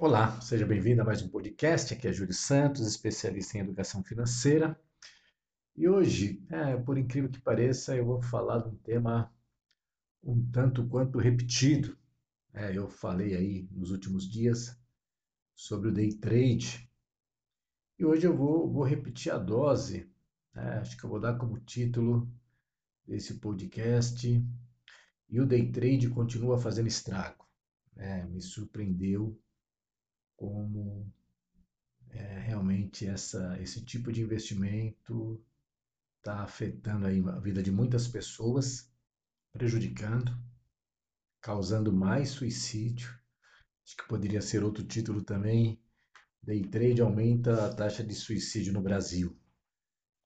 Olá, seja bem-vindo a mais um podcast. Aqui é Júlio Santos, especialista em educação financeira. E hoje, é, por incrível que pareça, eu vou falar de um tema um tanto quanto repetido. É, eu falei aí nos últimos dias sobre o day trade. E hoje eu vou, vou repetir a dose. Né? Acho que eu vou dar como título desse podcast. E o day trade continua fazendo estrago. É, me surpreendeu como é, realmente essa, esse tipo de investimento está afetando aí a vida de muitas pessoas, prejudicando, causando mais suicídio. Acho que poderia ser outro título também. Day trade aumenta a taxa de suicídio no Brasil.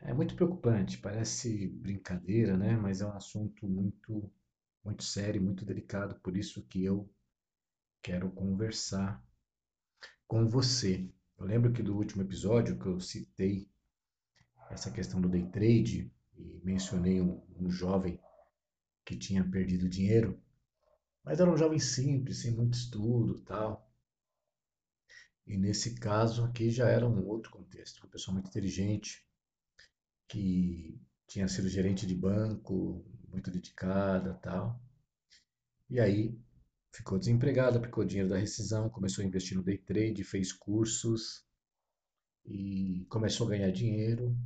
É muito preocupante, parece brincadeira, né? Mas é um assunto muito, muito sério, muito delicado, por isso que eu quero conversar com você. Eu lembro que do último episódio que eu citei essa questão do day trade e mencionei um, um jovem que tinha perdido dinheiro, mas era um jovem simples, sem muito estudo, tal. E nesse caso aqui já era um outro contexto, uma pessoa muito inteligente que tinha sido gerente de banco, muito dedicada, tal. E aí ficou desempregado, aplicou dinheiro da rescisão, começou a investir no day trade, fez cursos e começou a ganhar dinheiro.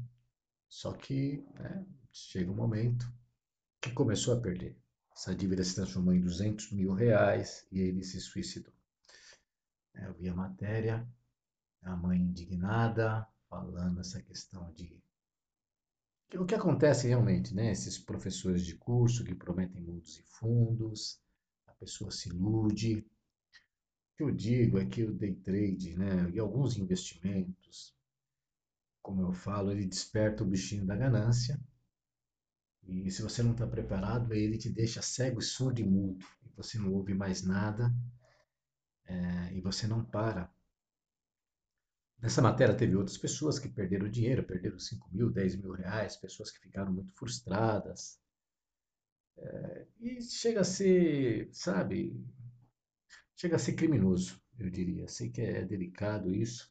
Só que né, chega um momento que começou a perder. Essa dívida se transformou em 200 mil reais e ele se suicidou. É, eu vi a matéria, a mãe indignada, falando essa questão de o que acontece realmente, né? Esses professores de curso que prometem mundos e fundos, pessoa se ilude. O que eu digo é que o day trade, né, e alguns investimentos, como eu falo, ele desperta o bichinho da ganância. E se você não está preparado, ele te deixa cego, surdo e mudo. E você não ouve mais nada. É, e você não para. Nessa matéria teve outras pessoas que perderam dinheiro, perderam 5 mil, 10 mil reais, pessoas que ficaram muito frustradas, é, e chega a ser, sabe, chega a ser criminoso, eu diria. Sei que é delicado isso.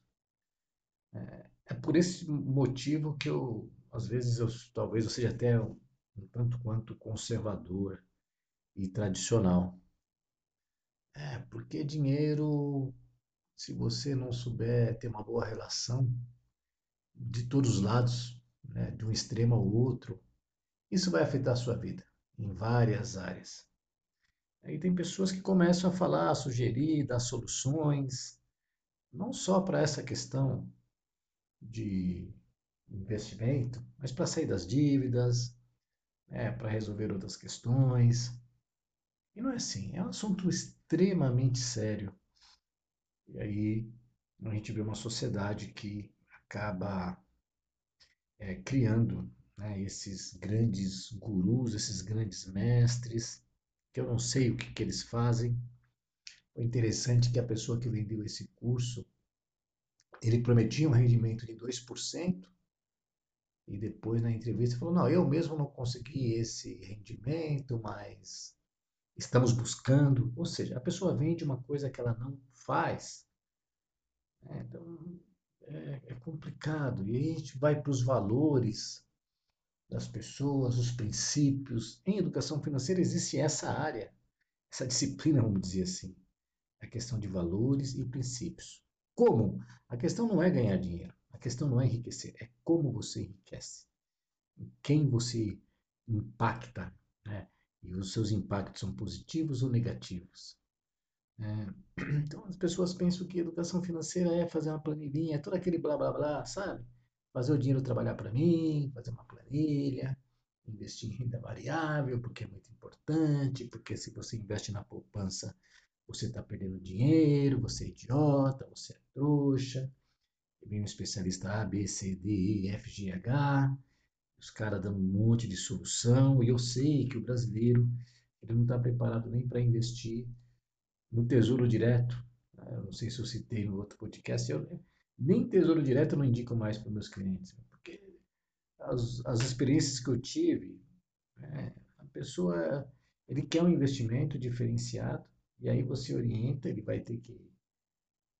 É, é por esse motivo que eu, às vezes, eu, talvez eu seja até um, um tanto quanto conservador e tradicional. É, porque dinheiro, se você não souber ter uma boa relação de todos os lados, né, de um extremo ao outro, isso vai afetar a sua vida em várias áreas. Aí tem pessoas que começam a falar, a sugerir, dar soluções, não só para essa questão de investimento, mas para sair das dívidas, né, para resolver outras questões. E não é assim, é um assunto extremamente sério. E aí a gente vê uma sociedade que acaba é, criando né, esses grandes gurus, esses grandes mestres, que eu não sei o que, que eles fazem. O interessante é que a pessoa que vendeu esse curso, ele prometia um rendimento de 2%, e depois na entrevista falou, não, eu mesmo não consegui esse rendimento, mas estamos buscando. Ou seja, a pessoa vende uma coisa que ela não faz. É, então, é, é complicado. E aí a gente vai para os valores, das pessoas, os princípios. Em educação financeira existe essa área, essa disciplina, vamos dizer assim, a questão de valores e princípios. Como? A questão não é ganhar dinheiro, a questão não é enriquecer, é como você enriquece, em quem você impacta, né? e os seus impactos são positivos ou negativos. É, então as pessoas pensam que educação financeira é fazer uma planilhinha, é todo aquele blá blá blá, sabe? Fazer o dinheiro trabalhar para mim, fazer uma planilha, investir em renda variável, porque é muito importante, porque se você investe na poupança, você está perdendo dinheiro, você é idiota, você é trouxa. E vem um especialista A, B, C, D, E, F, G, H, os caras dando um monte de solução, e eu sei que o brasileiro ele não está preparado nem para investir no tesouro direto. Eu não sei se eu citei no outro podcast, eu, nem tesouro direto eu não indico mais para meus clientes, porque as, as experiências que eu tive, é, a pessoa ele quer um investimento diferenciado e aí você orienta, ele vai ter que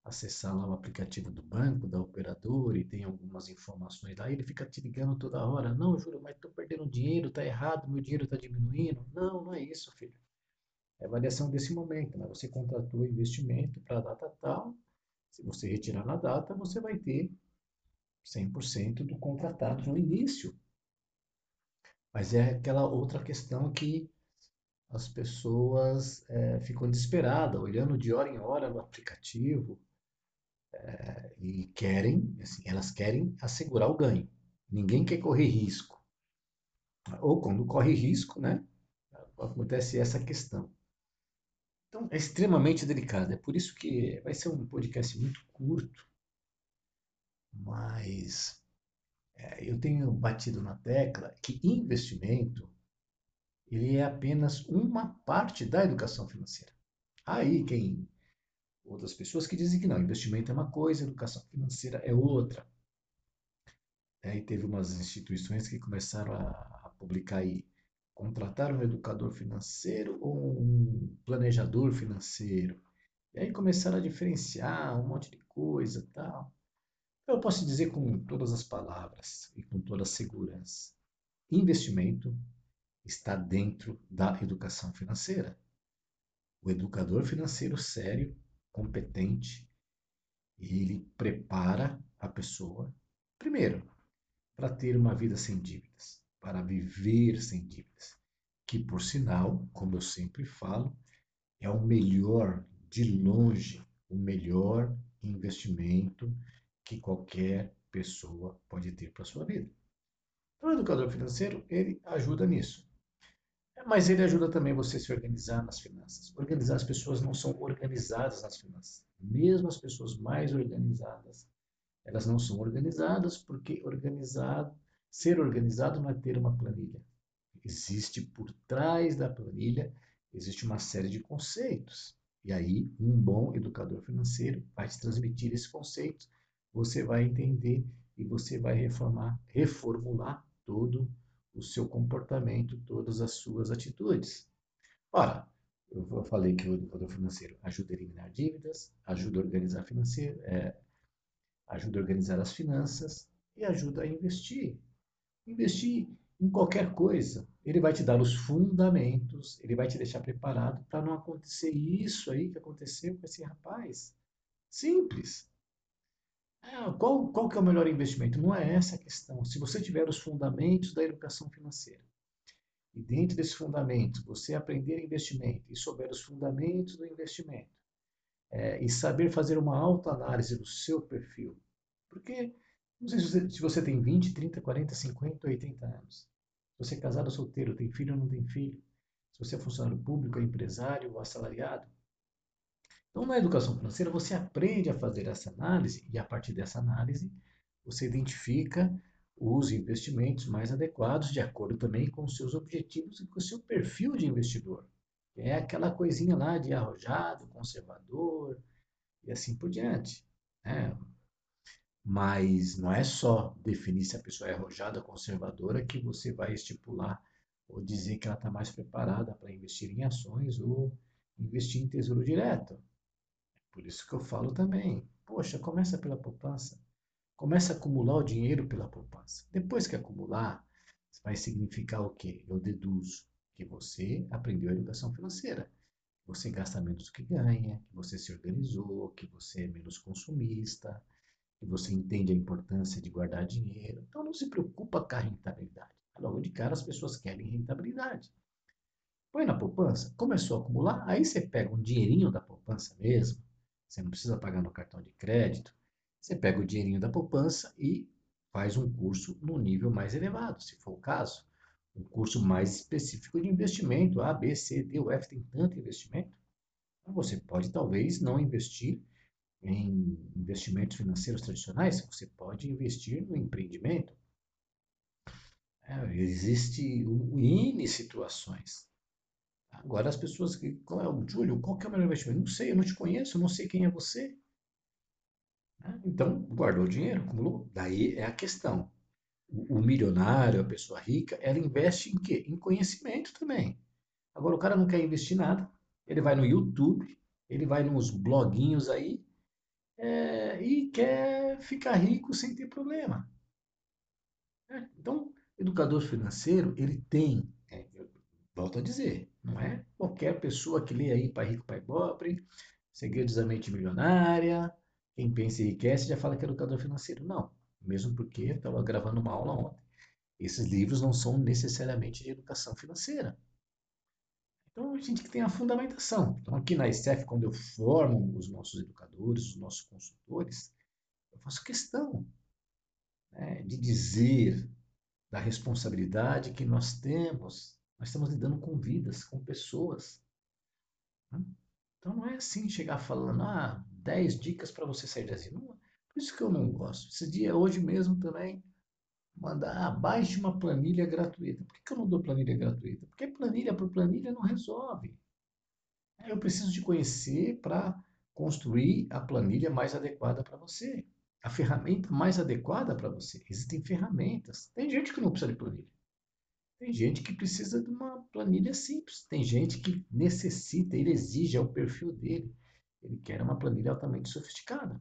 acessar lá o aplicativo do banco, da operadora, e tem algumas informações lá, ele fica te ligando toda hora. Não, Júlio, mas estou perdendo dinheiro, está errado, meu dinheiro está diminuindo. Não, não é isso, filho. É a variação desse momento. Né? Você contratou investimento para data tal, se você retirar na data, você vai ter 100% do contratado no início. Mas é aquela outra questão que as pessoas é, ficam desesperadas, olhando de hora em hora no aplicativo é, e querem, assim, elas querem assegurar o ganho. Ninguém quer correr risco. Ou quando corre risco, né, acontece essa questão. Então, é extremamente delicado. É por isso que vai ser um podcast muito curto, mas é, eu tenho batido na tecla que investimento ele é apenas uma parte da educação financeira. Aí quem outras pessoas que dizem que não, investimento é uma coisa, educação financeira é outra. Aí teve umas instituições que começaram a, a publicar aí contratar um educador financeiro ou um planejador financeiro. E aí começaram a diferenciar um monte de coisa tal. Eu posso dizer com todas as palavras e com toda a segurança: investimento está dentro da educação financeira. O educador financeiro sério, competente, ele prepara a pessoa, primeiro, para ter uma vida sem dívidas para viver sem dívidas, que por sinal, como eu sempre falo, é o melhor, de longe, o melhor investimento que qualquer pessoa pode ter para sua vida. Então, o educador financeiro, ele ajuda nisso. Mas ele ajuda também você a se organizar nas finanças. Organizar as pessoas não são organizadas nas finanças. Mesmo as pessoas mais organizadas, elas não são organizadas porque organizado Ser organizado não é ter uma planilha. Existe por trás da planilha, existe uma série de conceitos. E aí, um bom educador financeiro vai te transmitir esse conceito, você vai entender e você vai reformar, reformular todo o seu comportamento, todas as suas atitudes. Ora, eu falei que o educador financeiro ajuda a eliminar dívidas, ajuda a organizar financeiro, é, ajuda a organizar as finanças e ajuda a investir. Investir em qualquer coisa, ele vai te dar os fundamentos, ele vai te deixar preparado para não acontecer isso aí que aconteceu com esse rapaz. Simples. É, qual, qual que é o melhor investimento? Não é essa a questão. Se você tiver os fundamentos da educação financeira, e dentro desses fundamentos você aprender investimento e souber os fundamentos do investimento, é, e saber fazer uma autoanálise do seu perfil, porque não sei se você, se você tem 20, 30, 40, 50, 80 anos. Se você é casado ou solteiro, tem filho ou não tem filho. Se você é funcionário público, é empresário ou assalariado. Então, na educação financeira, você aprende a fazer essa análise e, a partir dessa análise, você identifica os investimentos mais adequados, de acordo também com os seus objetivos e com o seu perfil de investidor. É aquela coisinha lá de arrojado, conservador e assim por diante. Né? Mas não é só definir se a pessoa é arrojada, conservadora, que você vai estipular ou dizer que ela está mais preparada para investir em ações ou investir em tesouro direto. Por isso que eu falo também, poxa, começa pela poupança. Começa a acumular o dinheiro pela poupança. Depois que acumular, vai significar o quê? Eu deduzo que você aprendeu a educação financeira. Você gasta menos do que ganha, que você se organizou, que você é menos consumista, que você entende a importância de guardar dinheiro. Então não se preocupa com a rentabilidade. Logo de cara as pessoas querem rentabilidade. Põe na poupança, começou a acumular, aí você pega um dinheirinho da poupança mesmo, você não precisa pagar no cartão de crédito, você pega o dinheirinho da poupança e faz um curso no nível mais elevado, se for o caso. Um curso mais específico de investimento, A, B, C, D, o F tem tanto investimento. Então você pode talvez não investir em investimentos financeiros tradicionais, você pode investir no empreendimento. É, existe N situações. Agora as pessoas que. Qual é o Júlio? Qual que é o melhor investimento? Não sei, eu não te conheço, eu não sei quem é você. Né? Então, guardou dinheiro, acumulou. Daí é a questão. O, o milionário, a pessoa rica, ela investe em quê? Em conhecimento também. Agora o cara não quer investir nada. Ele vai no YouTube, ele vai nos bloguinhos aí, é, e quer ficar rico sem ter problema. É, então, educador financeiro, ele tem, é, volto a dizer, não é qualquer pessoa que lê aí Pai Rico, Pai Pobre, Segredos da Mente Milionária, quem pensa e enriquece já fala que é educador financeiro. Não, mesmo porque eu estava gravando uma aula ontem. Esses livros não são necessariamente de educação financeira. Então, a gente tem a fundamentação. Então, aqui na ICEF, quando eu formo os nossos educadores, os nossos consultores, eu faço questão né, de dizer da responsabilidade que nós temos. Nós estamos lidando com vidas, com pessoas. Né? Então, não é assim chegar falando, ah, 10 dicas para você sair da zona. Por isso que eu não gosto. Esse dia, hoje mesmo também, mandar, ah, baixe uma planilha gratuita. Por que eu não dou planilha gratuita? Porque planilha por planilha não resolve. Eu preciso te conhecer para construir a planilha mais adequada para você. A ferramenta mais adequada para você. Existem ferramentas. Tem gente que não precisa de planilha. Tem gente que precisa de uma planilha simples. Tem gente que necessita, ele exige, é o perfil dele. Ele quer uma planilha altamente sofisticada.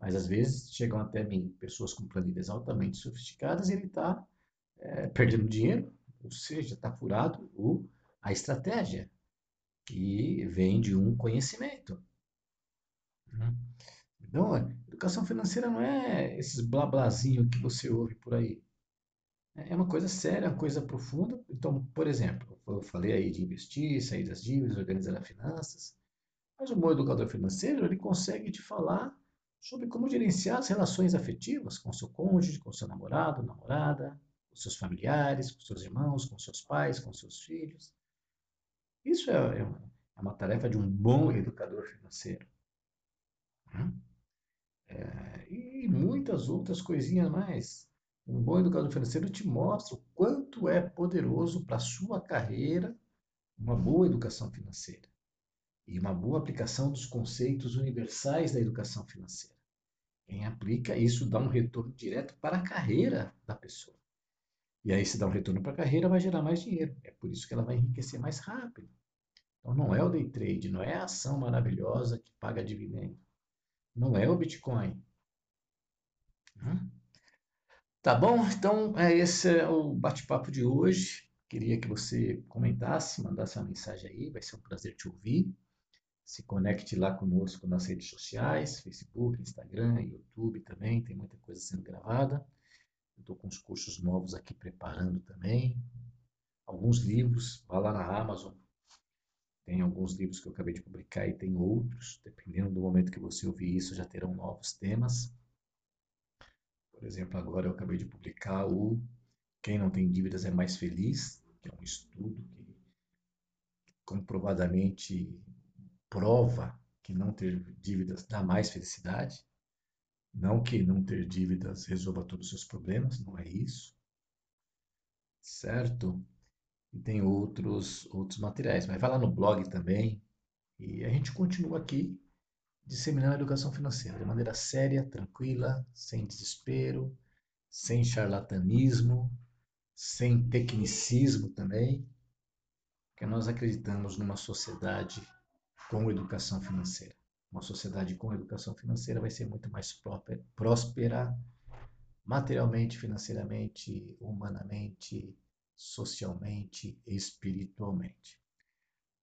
Mas às vezes chegam até mim pessoas com planilhas altamente sofisticadas e ele está é, perdendo dinheiro, ou seja, está furado o, a estratégia, que vem de um conhecimento. Né? Então, educação financeira não é esses blablazinho que você ouve por aí. É uma coisa séria, uma coisa profunda. Então, por exemplo, eu falei aí de investir, sair das dívidas, organizar as finanças. Mas o bom educador financeiro, ele consegue te falar sobre como gerenciar as relações afetivas com seu cônjuge, com seu namorado, namorada, com seus familiares, com seus irmãos, com seus pais, com seus filhos. Isso é, é, uma, é uma tarefa de um bom educador financeiro. Né? É, e muitas outras coisinhas mais. Um bom educador financeiro te mostra o quanto é poderoso para a sua carreira uma boa educação financeira e uma boa aplicação dos conceitos universais da educação financeira. Quem aplica isso dá um retorno direto para a carreira da pessoa. E aí, se dá um retorno para a carreira, vai gerar mais dinheiro. É por isso que ela vai enriquecer mais rápido. Então, não é o day trade, não é a ação maravilhosa que paga dividendo. Não é o Bitcoin. Hum? Tá bom? Então, é esse é o bate-papo de hoje. Queria que você comentasse, mandasse uma mensagem aí. Vai ser um prazer te ouvir. Se conecte lá conosco nas redes sociais, Facebook, Instagram, YouTube também, tem muita coisa sendo gravada. Estou com os cursos novos aqui preparando também. Alguns livros, vá lá na Amazon. Tem alguns livros que eu acabei de publicar e tem outros. Dependendo do momento que você ouvir isso, já terão novos temas. Por exemplo, agora eu acabei de publicar o Quem Não Tem Dívidas é Mais Feliz, que é um estudo que comprovadamente prova que não ter dívidas dá mais felicidade. Não que não ter dívidas resolva todos os seus problemas, não é isso. Certo? E tem outros, outros materiais. Mas vai lá no blog também. E a gente continua aqui disseminando a educação financeira de maneira séria, tranquila, sem desespero, sem charlatanismo, sem tecnicismo também, porque nós acreditamos numa sociedade com educação financeira. Uma sociedade com educação financeira vai ser muito mais próspera materialmente, financeiramente, humanamente, socialmente e espiritualmente.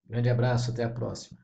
Grande abraço, até a próxima.